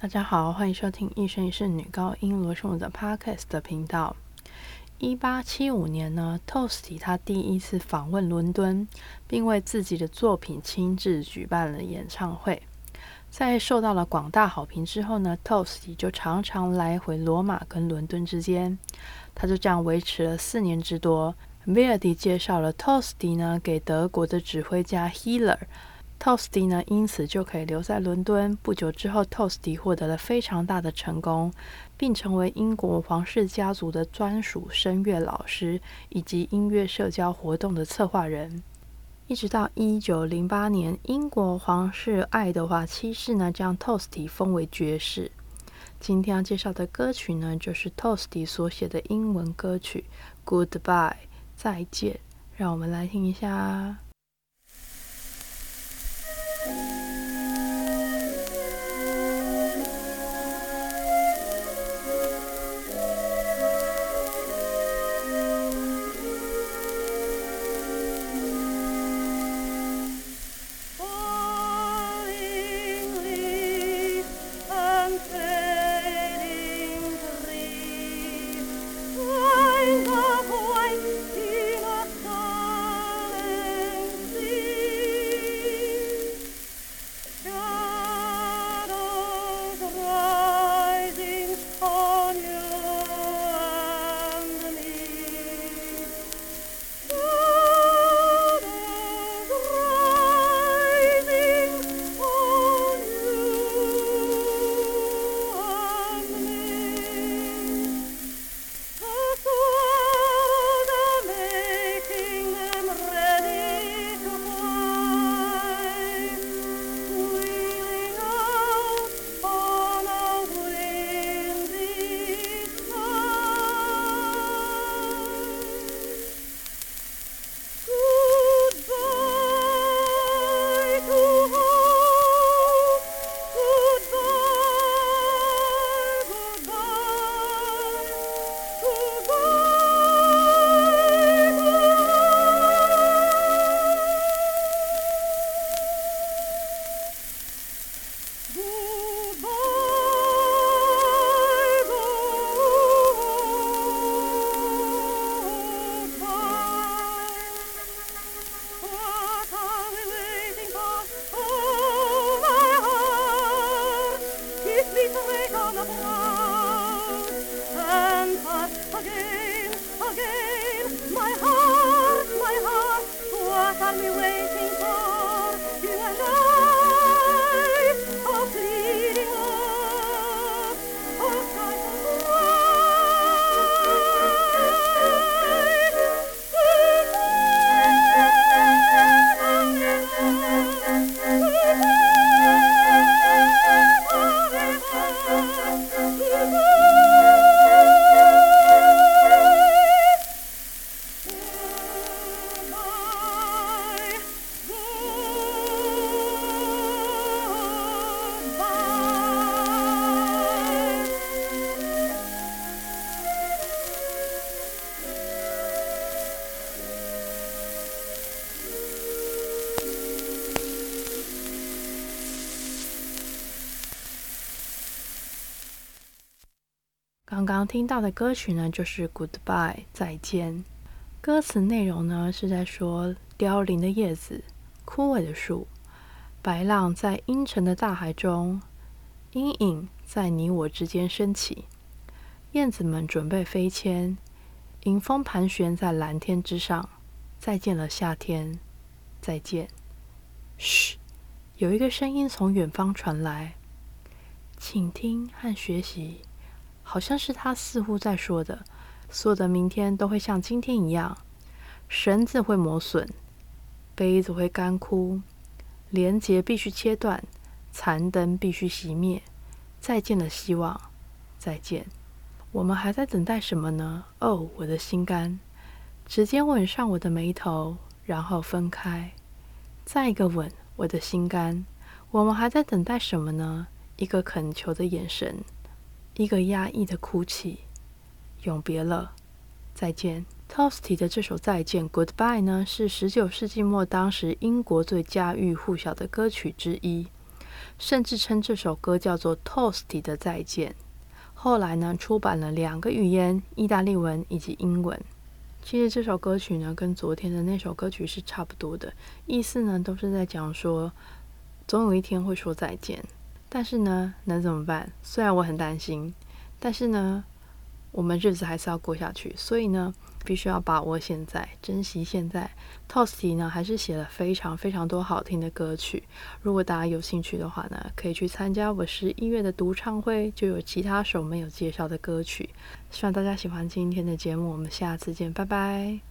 大家好，欢迎收听一生一世女高音罗胜的 Podcast 的频道。一八七五年呢，Toasty 他第一次访问伦敦，并为自己的作品亲自举办了演唱会。在受到了广大好评之后呢，Toasty 就常常来回罗马跟伦敦之间。他就这样维持了四年之多。Verdi 介绍了 Toasty 呢给德国的指挥家 Hiller。Toasty 呢，因此就可以留在伦敦。不久之后，Toasty 获得了非常大的成功，并成为英国皇室家族的专属声乐老师以及音乐社交活动的策划人。一直到一九零八年，英国皇室爱德华七世呢将 Toasty 封为爵士。今天要介绍的歌曲呢，就是 Toasty 所写的英文歌曲《Goodbye》再见。让我们来听一下。刚刚听到的歌曲呢，就是《Goodbye》再见。歌词内容呢是在说凋零的叶子、枯萎的树、白浪在阴沉的大海中，阴影在你我之间升起。燕子们准备飞迁，迎风盘旋在蓝天之上。再见了，夏天，再见。嘘，有一个声音从远方传来，请听和学习。好像是他似乎在说的：所有的明天都会像今天一样，绳子会磨损，杯子会干枯，连接必须切断，残灯必须熄灭。再见了，希望，再见。我们还在等待什么呢？哦，我的心肝，直接吻上我的眉头，然后分开。再一个吻，我的心肝。我们还在等待什么呢？一个恳求的眼神。一个压抑的哭泣，永别了，再见。Toasty 的这首《再见》（Goodbye） 呢，是十九世纪末当时英国最家喻户晓的歌曲之一。甚至称这首歌叫做《Toasty 的再见》。后来呢，出版了两个语言：意大利文以及英文。其实这首歌曲呢，跟昨天的那首歌曲是差不多的，意思呢都是在讲说，总有一天会说再见。但是呢，能怎么办？虽然我很担心，但是呢，我们日子还是要过下去。所以呢，必须要把握现在，珍惜现在。Tosty 呢，还是写了非常非常多好听的歌曲。如果大家有兴趣的话呢，可以去参加我十一月的独唱会，就有其他首没有介绍的歌曲。希望大家喜欢今天的节目，我们下次见，拜拜。